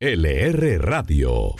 LR Radio.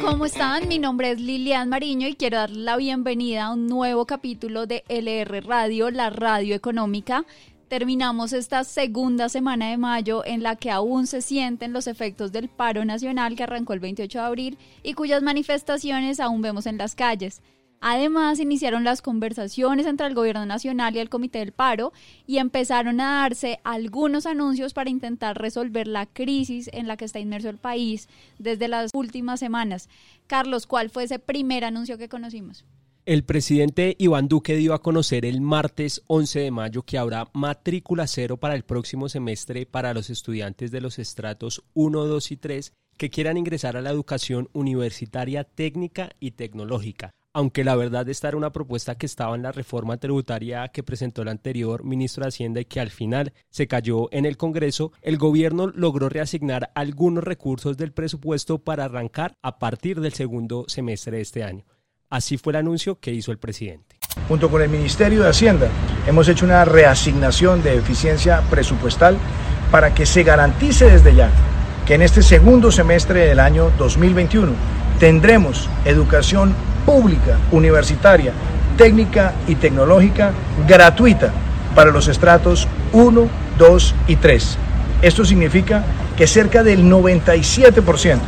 ¿Cómo están? Mi nombre es Lilian Mariño y quiero dar la bienvenida a un nuevo capítulo de LR Radio, la radio económica. Terminamos esta segunda semana de mayo en la que aún se sienten los efectos del paro nacional que arrancó el 28 de abril y cuyas manifestaciones aún vemos en las calles. Además, iniciaron las conversaciones entre el Gobierno Nacional y el Comité del Paro y empezaron a darse algunos anuncios para intentar resolver la crisis en la que está inmerso el país desde las últimas semanas. Carlos, ¿cuál fue ese primer anuncio que conocimos? El presidente Iván Duque dio a conocer el martes 11 de mayo que habrá matrícula cero para el próximo semestre para los estudiantes de los estratos 1, 2 y 3 que quieran ingresar a la educación universitaria técnica y tecnológica aunque la verdad esta era una propuesta que estaba en la reforma tributaria que presentó el anterior ministro de Hacienda y que al final se cayó en el Congreso, el gobierno logró reasignar algunos recursos del presupuesto para arrancar a partir del segundo semestre de este año. Así fue el anuncio que hizo el presidente. Junto con el Ministerio de Hacienda hemos hecho una reasignación de eficiencia presupuestal para que se garantice desde ya que en este segundo semestre del año 2021 tendremos educación pública, universitaria, técnica y tecnológica gratuita para los estratos 1, 2 y 3. Esto significa que cerca del 97%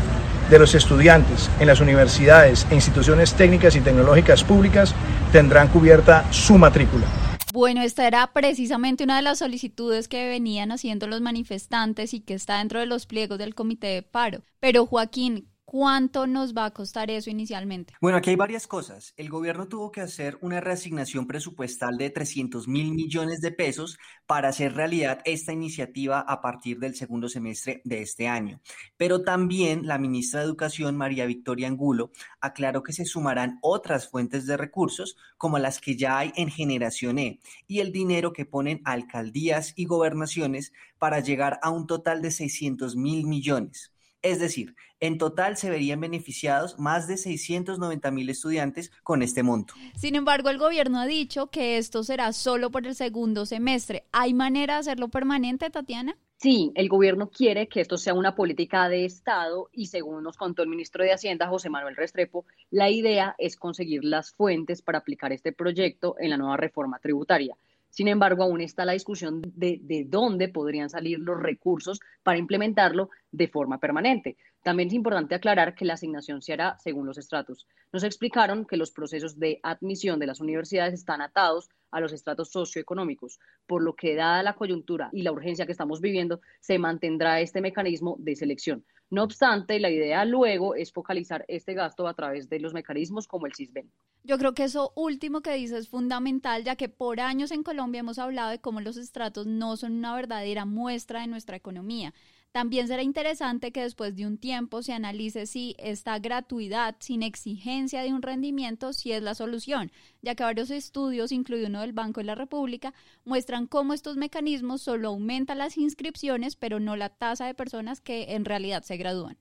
de los estudiantes en las universidades e instituciones técnicas y tecnológicas públicas tendrán cubierta su matrícula. Bueno, esta era precisamente una de las solicitudes que venían haciendo los manifestantes y que está dentro de los pliegos del comité de paro. Pero Joaquín, ¿Cuánto nos va a costar eso inicialmente? Bueno, aquí hay varias cosas. El gobierno tuvo que hacer una reasignación presupuestal de 300 mil millones de pesos para hacer realidad esta iniciativa a partir del segundo semestre de este año. Pero también la ministra de Educación, María Victoria Angulo, aclaró que se sumarán otras fuentes de recursos como las que ya hay en Generación E y el dinero que ponen alcaldías y gobernaciones para llegar a un total de 600 mil millones. Es decir, en total se verían beneficiados más de 690 mil estudiantes con este monto. Sin embargo, el gobierno ha dicho que esto será solo por el segundo semestre. ¿Hay manera de hacerlo permanente, Tatiana? Sí, el gobierno quiere que esto sea una política de Estado y según nos contó el ministro de Hacienda, José Manuel Restrepo, la idea es conseguir las fuentes para aplicar este proyecto en la nueva reforma tributaria. Sin embargo, aún está la discusión de, de, dónde podrían salir los recursos para implementarlo de forma permanente. También es importante aclarar que la asignación se hará según los estratos. Nos explicaron que los procesos de admisión de las universidades están atados a los estratos socioeconómicos, por lo que dada la coyuntura y la urgencia que estamos viviendo, se mantendrá este mecanismo de selección. No obstante, la idea luego es focalizar este gasto a través de los mecanismos como el CISBEN. Yo creo que eso último que dice es fundamental, ya que por años en Colombia hemos hablado de cómo los estratos no son una verdadera muestra de nuestra economía. También será interesante que después de un tiempo se analice si esta gratuidad sin exigencia de un rendimiento si es la solución, ya que varios estudios, incluido uno del Banco de la República, muestran cómo estos mecanismos solo aumentan las inscripciones, pero no la tasa de personas que en realidad se gradúan.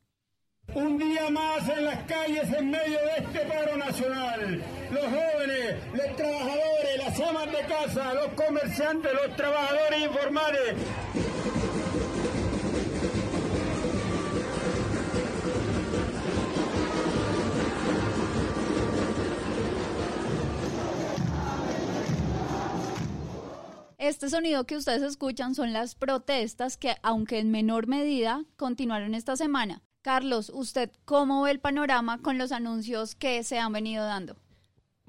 Un día más en las calles en medio de este paro nacional. Los jóvenes, los trabajadores, las amas de casa, los comerciantes, los trabajadores informales Este sonido que ustedes escuchan son las protestas que, aunque en menor medida, continuaron esta semana. Carlos, ¿usted cómo ve el panorama con los anuncios que se han venido dando?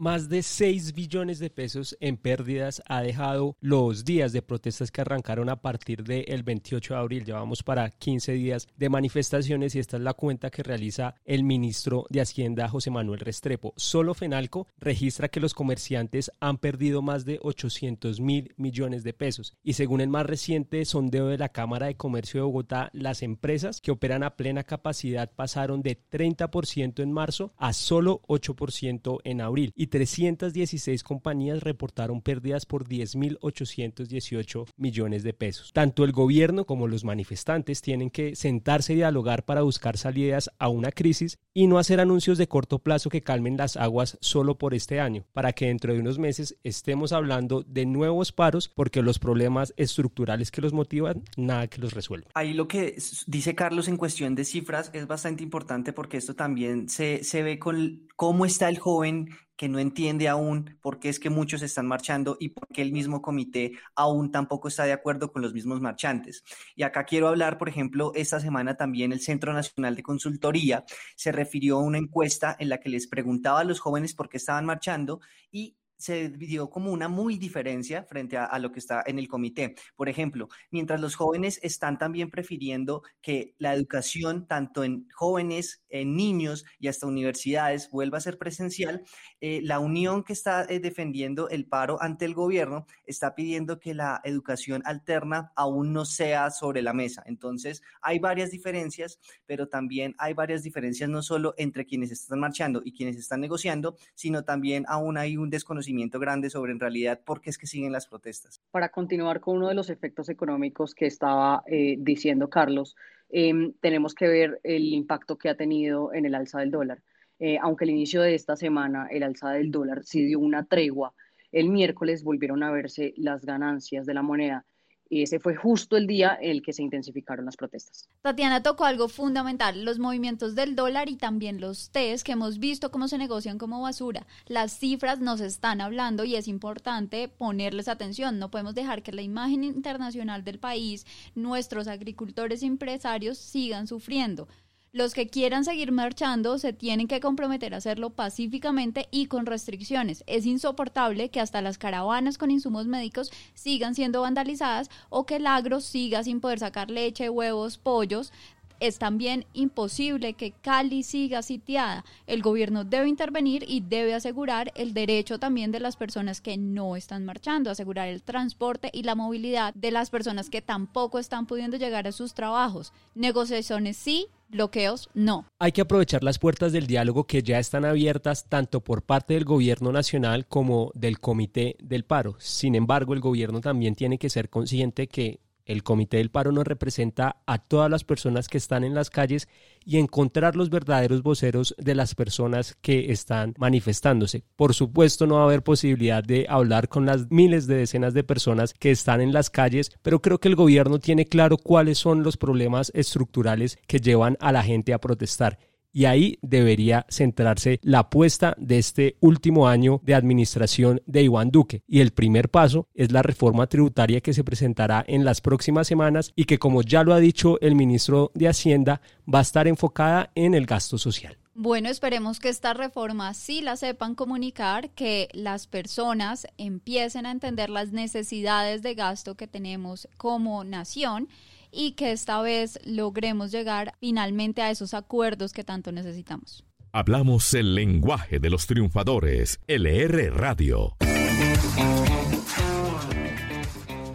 Más de 6 billones de pesos en pérdidas ha dejado los días de protestas que arrancaron a partir del 28 de abril. Llevamos para 15 días de manifestaciones y esta es la cuenta que realiza el ministro de Hacienda José Manuel Restrepo. Solo Fenalco registra que los comerciantes han perdido más de 800 mil millones de pesos y según el más reciente sondeo de la Cámara de Comercio de Bogotá, las empresas que operan a plena capacidad pasaron de 30% en marzo a solo 8% en abril y 316 compañías reportaron pérdidas por 10.818 millones de pesos. Tanto el gobierno como los manifestantes tienen que sentarse y dialogar para buscar salidas a una crisis y no hacer anuncios de corto plazo que calmen las aguas solo por este año, para que dentro de unos meses estemos hablando de nuevos paros porque los problemas estructurales que los motivan, nada que los resuelva. Ahí lo que dice Carlos en cuestión de cifras es bastante importante porque esto también se, se ve con cómo está el joven que no entiende aún por qué es que muchos están marchando y por qué el mismo comité aún tampoco está de acuerdo con los mismos marchantes. Y acá quiero hablar, por ejemplo, esta semana también el Centro Nacional de Consultoría se refirió a una encuesta en la que les preguntaba a los jóvenes por qué estaban marchando y se dio como una muy diferencia frente a, lo que está en el comité. Por ejemplo, mientras los jóvenes están también prefiriendo que la educación, tanto en jóvenes, en niños y hasta universidades, vuelva a ser presencial, eh, la unión que está eh, defendiendo el paro ante el gobierno está pidiendo que la educación alterna aún no sea sobre la mesa. Entonces, hay varias diferencias, pero también hay varias diferencias no solo entre quienes están marchando y quienes están negociando, sino también aún hay un desconocimiento grande sobre en realidad por qué es que siguen las protestas. Para continuar con uno de los efectos económicos que estaba eh, diciendo Carlos, em, tenemos que ver el impacto que ha tenido en el alza del dólar. Eh, aunque el inicio de esta semana el alza del dólar sí dio una tregua, el miércoles volvieron a verse las ganancias de la moneda y ese fue justo el día en el que se intensificaron las protestas. Tatiana tocó algo fundamental, los movimientos del dólar y también los test que hemos visto cómo se negocian como basura. Las cifras nos están hablando y es importante ponerles atención. No podemos dejar que la imagen internacional del país, nuestros agricultores y empresarios sigan sufriendo. Los que quieran seguir marchando se tienen que comprometer a hacerlo pacíficamente y con restricciones. Es insoportable que hasta las caravanas con insumos médicos sigan siendo vandalizadas o que el agro siga sin poder sacar leche, huevos, pollos es también imposible que Cali siga sitiada. El gobierno debe intervenir y debe asegurar el derecho también de las personas que no están marchando, asegurar el transporte y la movilidad de las personas que tampoco están pudiendo llegar a sus trabajos. Negociaciones sí, bloqueos no. Hay que aprovechar las puertas del diálogo que ya están abiertas tanto por parte del gobierno nacional como del comité del paro. Sin embargo, el gobierno también tiene que ser consciente que el Comité del Paro nos representa a todas las personas que están en las calles y encontrar los verdaderos voceros de las personas que están manifestándose. Por supuesto, no va a haber posibilidad de hablar con las miles de decenas de personas que están en las calles, pero creo que el gobierno tiene claro cuáles son los problemas estructurales que llevan a la gente a protestar y ahí debería centrarse la apuesta de este último año de administración de Iván Duque. Y el primer paso es la reforma tributaria que se presentará en las próximas semanas y que, como ya lo ha dicho el ministro de Hacienda, va a estar enfocada en el gasto social. Bueno, esperemos que esta reforma sí la sepan comunicar, que las personas empiecen a entender las necesidades de gasto que tenemos como nación y que esta vez logremos llegar finalmente a esos acuerdos que tanto necesitamos. Hablamos el lenguaje de los triunfadores, LR Radio.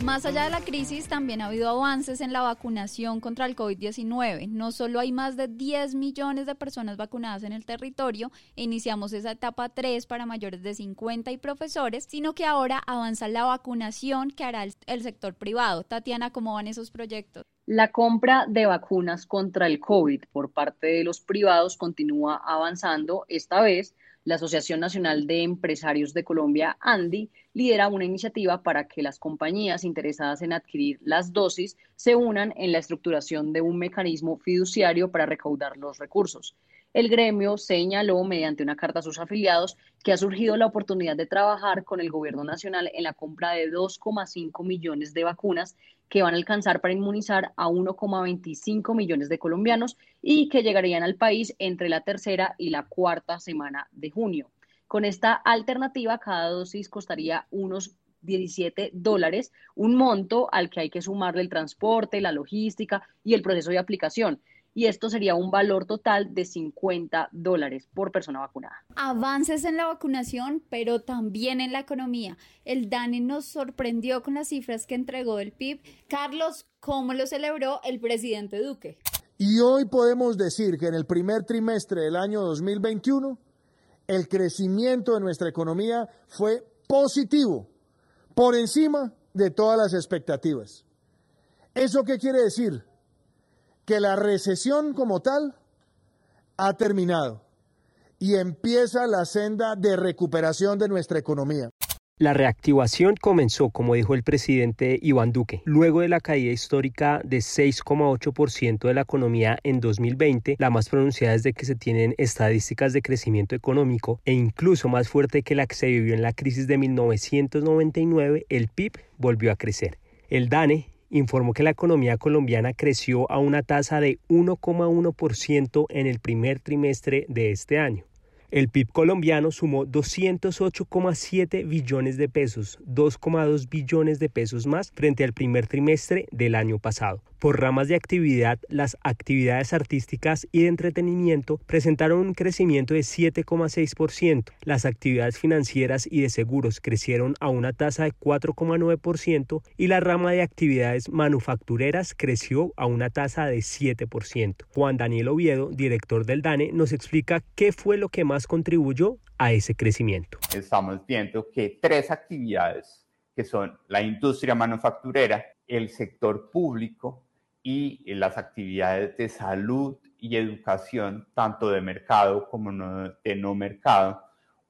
Más allá de la crisis, también ha habido avances en la vacunación contra el COVID-19. No solo hay más de 10 millones de personas vacunadas en el territorio, iniciamos esa etapa 3 para mayores de 50 y profesores, sino que ahora avanza la vacunación que hará el sector privado. Tatiana, ¿cómo van esos proyectos? La compra de vacunas contra el COVID por parte de los privados continúa avanzando, esta vez la Asociación Nacional de Empresarios de Colombia, ANDI, lidera una iniciativa para que las compañías interesadas en adquirir las dosis se unan en la estructuración de un mecanismo fiduciario para recaudar los recursos. El gremio señaló mediante una carta a sus afiliados que ha surgido la oportunidad de trabajar con el gobierno nacional en la compra de 2,5 millones de vacunas que van a alcanzar para inmunizar a 1,25 millones de colombianos y que llegarían al país entre la tercera y la cuarta semana de junio. Con esta alternativa, cada dosis costaría unos 17 dólares, un monto al que hay que sumarle el transporte, la logística y el proceso de aplicación y esto sería un valor total de 50 dólares por persona vacunada. Avances en la vacunación, pero también en la economía. El DANE nos sorprendió con las cifras que entregó el PIB. Carlos, ¿cómo lo celebró el presidente Duque? Y hoy podemos decir que en el primer trimestre del año 2021 el crecimiento de nuestra economía fue positivo, por encima de todas las expectativas. ¿Eso qué quiere decir? Que la recesión como tal ha terminado y empieza la senda de recuperación de nuestra economía. La reactivación comenzó, como dijo el presidente Iván Duque, luego de la caída histórica de 6,8% de la economía en 2020, la más pronunciada desde que se tienen estadísticas de crecimiento económico e incluso más fuerte que la que se vivió en la crisis de 1999, el PIB volvió a crecer. El DANE informó que la economía colombiana creció a una tasa de 1,1% en el primer trimestre de este año. El PIB colombiano sumó 208,7 billones de pesos, 2,2 billones de pesos más frente al primer trimestre del año pasado. Por ramas de actividad, las actividades artísticas y de entretenimiento presentaron un crecimiento de 7,6%. Las actividades financieras y de seguros crecieron a una tasa de 4,9% y la rama de actividades manufactureras creció a una tasa de 7%. Juan Daniel Oviedo, director del DANE, nos explica qué fue lo que más contribuyó a ese crecimiento. Estamos viendo que tres actividades, que son la industria manufacturera, el sector público y las actividades de salud y educación, tanto de mercado como de no mercado,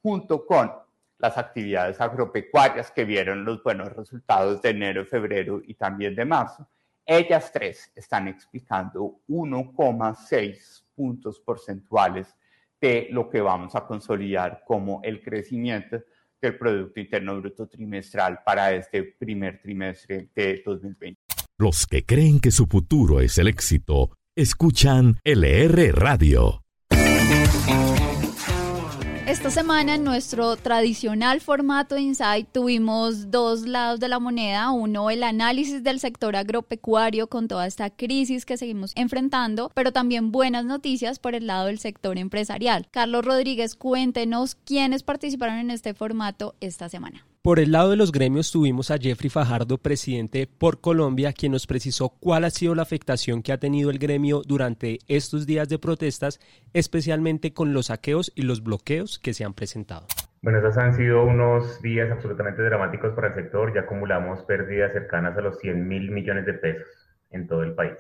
junto con las actividades agropecuarias que vieron los buenos resultados de enero, febrero y también de marzo. Ellas tres están explicando 1,6 puntos porcentuales de lo que vamos a consolidar como el crecimiento del Producto Interno Bruto trimestral para este primer trimestre de 2020. Los que creen que su futuro es el éxito, escuchan LR Radio. Esta semana en nuestro tradicional formato Insight tuvimos dos lados de la moneda. Uno, el análisis del sector agropecuario con toda esta crisis que seguimos enfrentando, pero también buenas noticias por el lado del sector empresarial. Carlos Rodríguez, cuéntenos quiénes participaron en este formato esta semana. Por el lado de los gremios tuvimos a Jeffrey Fajardo, presidente por Colombia, quien nos precisó cuál ha sido la afectación que ha tenido el gremio durante estos días de protestas, especialmente con los saqueos y los bloqueos que se han presentado. Bueno, esos han sido unos días absolutamente dramáticos para el sector. Ya acumulamos pérdidas cercanas a los 100 mil millones de pesos en todo el país.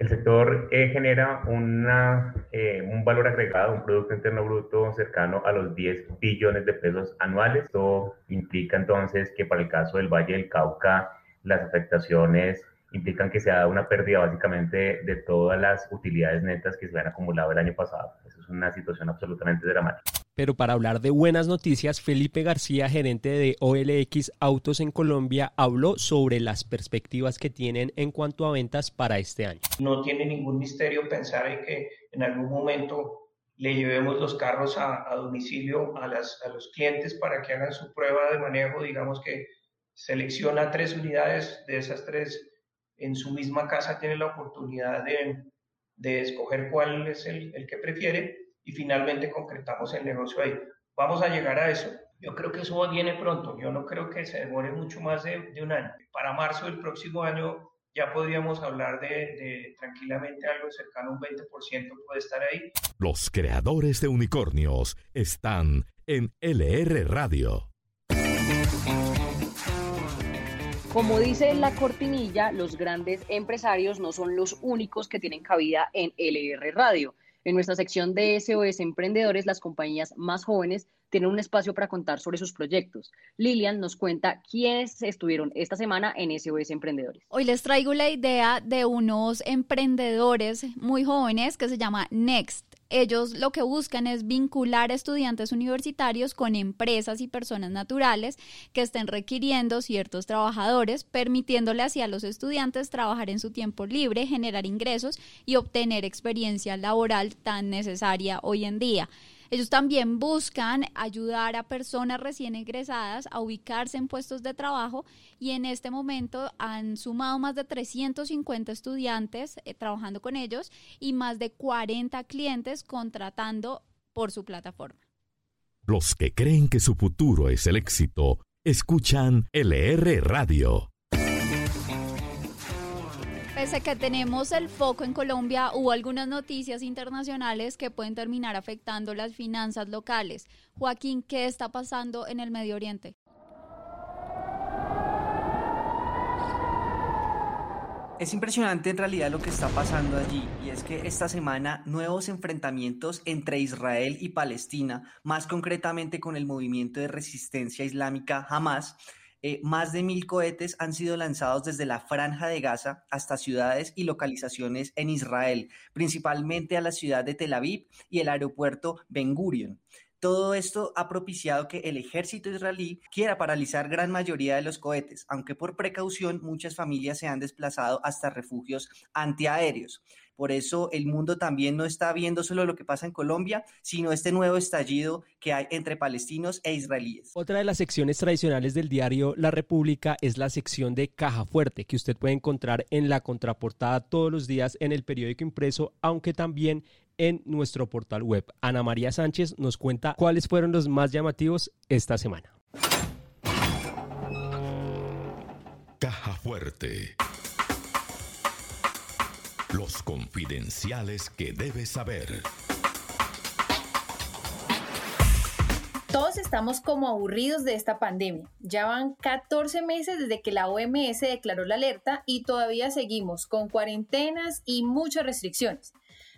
El sector eh, genera una, eh, un valor agregado, un Producto Interno Bruto cercano a los 10 billones de pesos anuales. Esto implica entonces que para el caso del Valle del Cauca, las afectaciones implican que se ha una pérdida básicamente de todas las utilidades netas que se han acumulado el año pasado. Eso es una situación absolutamente dramática. Pero para hablar de buenas noticias, Felipe García, gerente de OLX Autos en Colombia, habló sobre las perspectivas que tienen en cuanto a ventas para este año. No tiene ningún misterio pensar en que en algún momento le llevemos los carros a, domicilio a, los clientes para que hagan su prueba de manejo, digamos que selecciona tres unidades, de esas tres en su misma casa tiene la oportunidad de, de escoger cuál es el que prefiere y finalmente concretamos el negocio ahí. Vamos a llegar a eso. Yo creo que eso viene pronto. Yo no creo que se demore mucho más de, de un año. Para marzo del próximo año ya podríamos hablar de, de, tranquilamente algo cercano a un 20% puede estar ahí. Los creadores de unicornios están en LR Radio. Como dice la cortinilla, los grandes empresarios no son los únicos que tienen cabida en LR Radio. En nuestra sección de SOS Emprendedores, las compañías más jóvenes tienen un espacio para contar sobre sus proyectos. Lilian nos cuenta quiénes estuvieron esta semana en SOS Emprendedores. Hoy les traigo la idea de unos emprendedores muy jóvenes que se llama Next. Ellos lo que buscan es vincular estudiantes universitarios con empresas y personas naturales que estén requiriendo ciertos trabajadores, permitiéndole así a los estudiantes trabajar en su tiempo libre, generar ingresos y obtener experiencia laboral tan necesaria hoy en día. Ellos también buscan ayudar a personas recién egresadas a ubicarse en puestos de trabajo y en este momento han sumado más de 350 estudiantes eh, trabajando con ellos y más de 40 clientes contratando por su plataforma. Los que creen que su futuro es el éxito, escuchan LR Radio. Pese que tenemos el foco en Colombia, hubo algunas noticias internacionales que pueden terminar afectando las finanzas locales. Joaquín, ¿qué está pasando en el Medio Oriente? Es impresionante en realidad lo que está pasando allí y es que esta semana nuevos enfrentamientos entre Israel y Palestina, más concretamente con el movimiento de resistencia islámica Hamas, eh, más de mil cohetes han sido lanzados desde la franja de Gaza hasta ciudades y localizaciones en Israel, principalmente a la ciudad de Tel Aviv y el aeropuerto Ben Gurion. Todo esto ha propiciado que el ejército israelí quiera paralizar gran mayoría de los cohetes, aunque por precaución muchas familias se han desplazado hasta refugios antiaéreos. Por eso el mundo también no está viendo solo lo que pasa en Colombia, sino este nuevo estallido que hay entre palestinos e israelíes. Otra de las secciones tradicionales del diario La República es la sección de Caja Fuerte, que usted puede encontrar en la contraportada todos los días en el periódico impreso, aunque también en nuestro portal web. Ana María Sánchez nos cuenta cuáles fueron los más llamativos esta semana. Caja Fuerte. Los confidenciales que debes saber. Todos estamos como aburridos de esta pandemia. Ya van 14 meses desde que la OMS declaró la alerta y todavía seguimos con cuarentenas y muchas restricciones.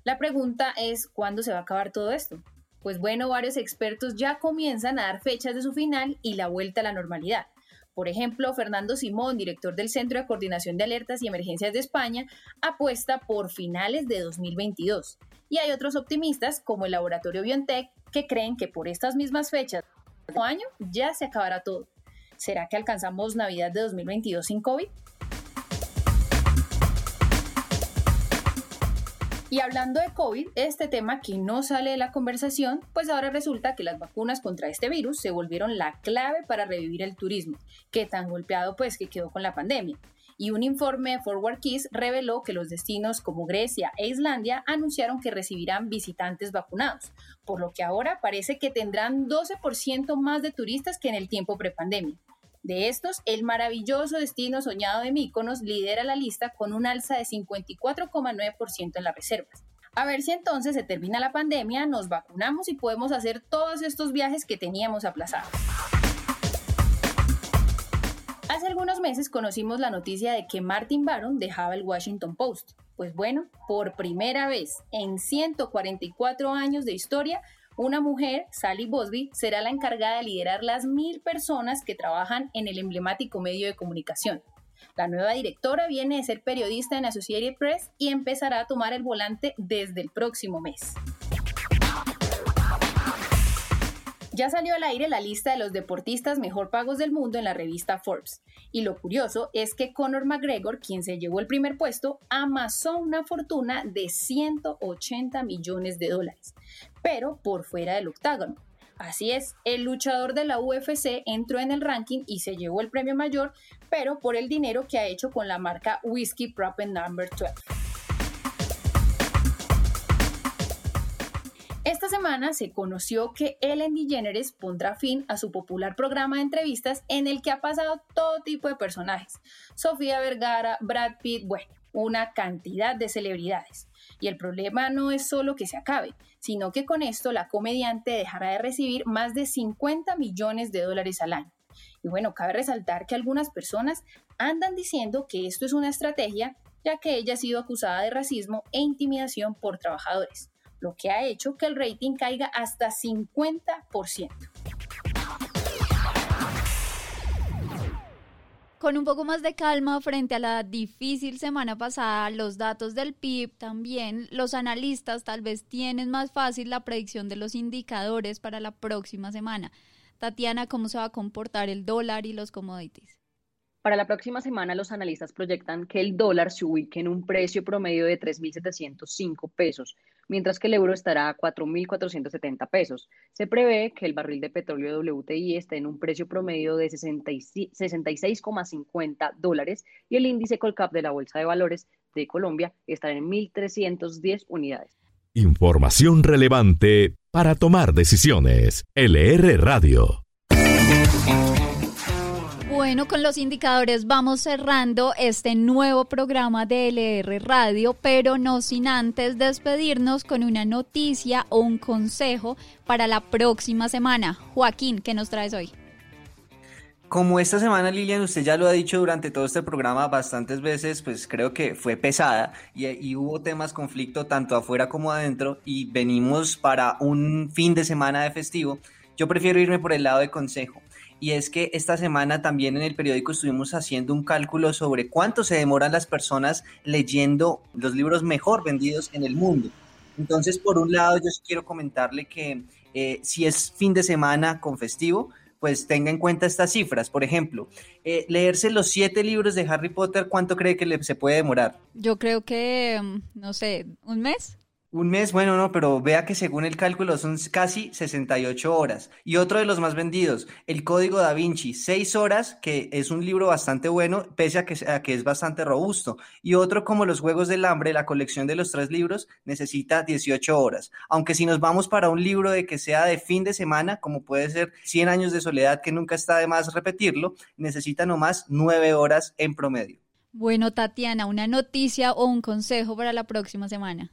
La pregunta es, ¿cuándo se va a acabar todo esto? Pues bueno, varios expertos ya comienzan a dar fechas de su final y la vuelta a la normalidad. Por ejemplo, Fernando Simón, director del Centro de Coordinación de Alertas y Emergencias de España, apuesta por finales de 2022. Y hay otros optimistas, como el laboratorio BioNTech, que creen que por estas mismas fechas, año ya se acabará todo. ¿Será que alcanzamos Navidad de 2022 sin COVID? Y hablando de COVID, este tema que no sale de la conversación, pues ahora resulta que las vacunas contra este virus se volvieron la clave para revivir el turismo, que tan golpeado pues que quedó con la pandemia. Y un informe de Forward Keys reveló que los destinos como Grecia e Islandia anunciaron que recibirán visitantes vacunados, por lo que ahora parece que tendrán 12% más de turistas que en el tiempo prepandemia. De estos, el maravilloso destino soñado de Míconos lidera la lista con un alza de 54,9% en las reservas. A ver si entonces se termina la pandemia, nos vacunamos y podemos hacer todos estos viajes que teníamos aplazados. Hace algunos meses conocimos la noticia de que Martin Baron dejaba el Washington Post. Pues bueno, por primera vez en 144 años de historia, una mujer, Sally Bosby, será la encargada de liderar las mil personas que trabajan en el emblemático medio de comunicación. La nueva directora viene de ser periodista en Associated Press y empezará a tomar el volante desde el próximo mes. Ya salió al aire la lista de los deportistas mejor pagos del mundo en la revista Forbes. Y lo curioso es que Conor McGregor, quien se llevó el primer puesto, amasó una fortuna de 180 millones de dólares, pero por fuera del octágono. Así es, el luchador de la UFC entró en el ranking y se llevó el premio mayor, pero por el dinero que ha hecho con la marca Whiskey Prop Number 12. Esta semana se conoció que Ellen DeGeneres pondrá fin a su popular programa de entrevistas en el que ha pasado todo tipo de personajes. Sofía Vergara, Brad Pitt, bueno, una cantidad de celebridades. Y el problema no es solo que se acabe, sino que con esto la comediante dejará de recibir más de 50 millones de dólares al año. Y bueno, cabe resaltar que algunas personas andan diciendo que esto es una estrategia, ya que ella ha sido acusada de racismo e intimidación por trabajadores lo que ha hecho que el rating caiga hasta 50%. Con un poco más de calma frente a la difícil semana pasada, los datos del PIB también, los analistas tal vez tienen más fácil la predicción de los indicadores para la próxima semana. Tatiana, ¿cómo se va a comportar el dólar y los commodities? Para la próxima semana, los analistas proyectan que el dólar se ubique en un precio promedio de 3.705 pesos, mientras que el euro estará a 4.470 pesos. Se prevé que el barril de petróleo WTI esté en un precio promedio de 66,50 dólares y el índice Colcap de la Bolsa de Valores de Colombia estará en 1.310 unidades. Información relevante para tomar decisiones. LR Radio. Bueno, con los indicadores vamos cerrando este nuevo programa de LR Radio, pero no sin antes despedirnos con una noticia o un consejo para la próxima semana. Joaquín, ¿qué nos traes hoy? Como esta semana, Lilian, usted ya lo ha dicho durante todo este programa bastantes veces, pues creo que fue pesada y, hubo temas conflicto tanto afuera como adentro y venimos para un fin de semana de festivo. Yo prefiero irme por el lado de consejo. Y es que esta semana también en el periódico estuvimos haciendo un cálculo sobre cuánto se demoran las personas leyendo los libros mejor vendidos en el mundo. Entonces, por un lado, yo quiero comentarle que eh, si es fin de semana con festivo, pues tenga en cuenta estas cifras. Por ejemplo, eh, leerse los siete libros de Harry Potter, ¿cuánto cree que se puede demorar? Yo creo que, mm, no sé, un mes. Un mes, bueno, no, pero vea que según el cálculo son casi 68 horas. Y otro de los más vendidos, El Código da Vinci, 6 horas, que es un libro bastante bueno, pese a que, que es bastante robusto. Y otro como Los Juegos del Hambre, la colección de los tres libros, necesita 18 horas. Aunque si nos vamos para un libro de que sea de fin de semana, como puede ser 100 años de soledad, que nunca está de más repetirlo, necesita nomás 9 horas en promedio. Bueno, Tatiana, una noticia o un consejo para la próxima semana.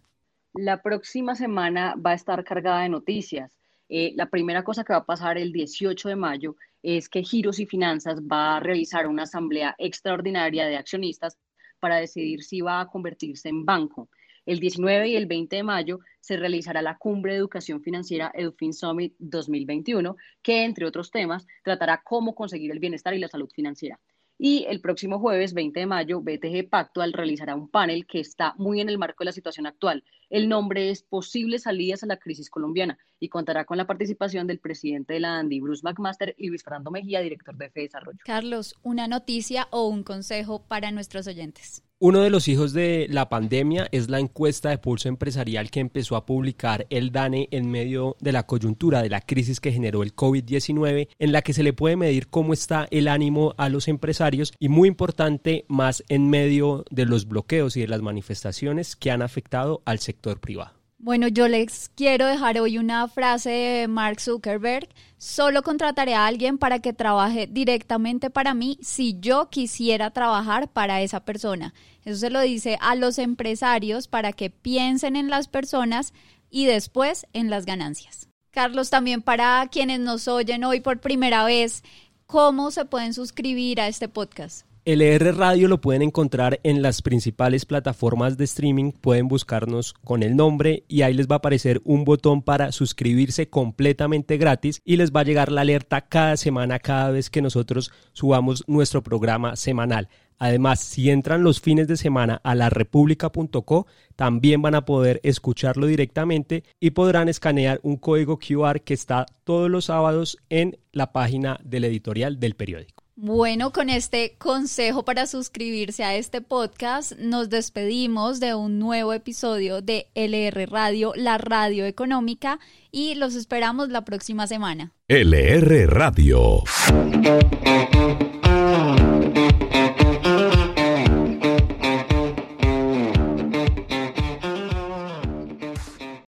La próxima semana va a estar cargada de noticias. Eh, la primera cosa que va a pasar el 18 de mayo es que Giros y Finanzas va a realizar una asamblea extraordinaria de accionistas para decidir si va a convertirse en banco. El 19 y el 20 de mayo se realizará la Cumbre de Educación Financiera EduFin Summit 2021, que entre otros temas tratará cómo conseguir el bienestar y la salud financiera. Y el próximo jueves 20 de mayo, BTG Pactual realizará un panel que está muy en el marco de la situación actual. El nombre es Posibles salidas a la crisis colombiana y contará con la participación del presidente de la ANDI, Bruce McMaster, y Luis Fernando Mejía, director de FE Desarrollo. Carlos, una noticia o un consejo para nuestros oyentes. Uno de los hijos de la pandemia es la encuesta de pulso empresarial que empezó a publicar el DANE en medio de la coyuntura de la crisis que generó el COVID-19, en la que se le puede medir cómo está el ánimo a los empresarios y muy importante, más en medio de los bloqueos y de las manifestaciones que han afectado al sector privado. Bueno, yo les quiero dejar hoy una frase de Mark Zuckerberg. Solo contrataré a alguien para que trabaje directamente para mí si yo quisiera trabajar para esa persona. Eso se lo dice a los empresarios para que piensen en las personas y después en las ganancias. Carlos, también para quienes nos oyen hoy por primera vez, ¿cómo se pueden suscribir a este podcast? LR Radio lo pueden encontrar en las principales plataformas de streaming, pueden buscarnos con el nombre y ahí les va a aparecer un botón para suscribirse completamente gratis y les va a llegar la alerta cada semana cada vez que nosotros subamos nuestro programa semanal. Además, si entran los fines de semana a la república.co, también van a poder escucharlo directamente y podrán escanear un código QR que está todos los sábados en la página del editorial del periódico. Bueno, con este consejo para suscribirse a este podcast, nos despedimos de un nuevo episodio de LR Radio, la radio económica, y los esperamos la próxima semana. LR Radio.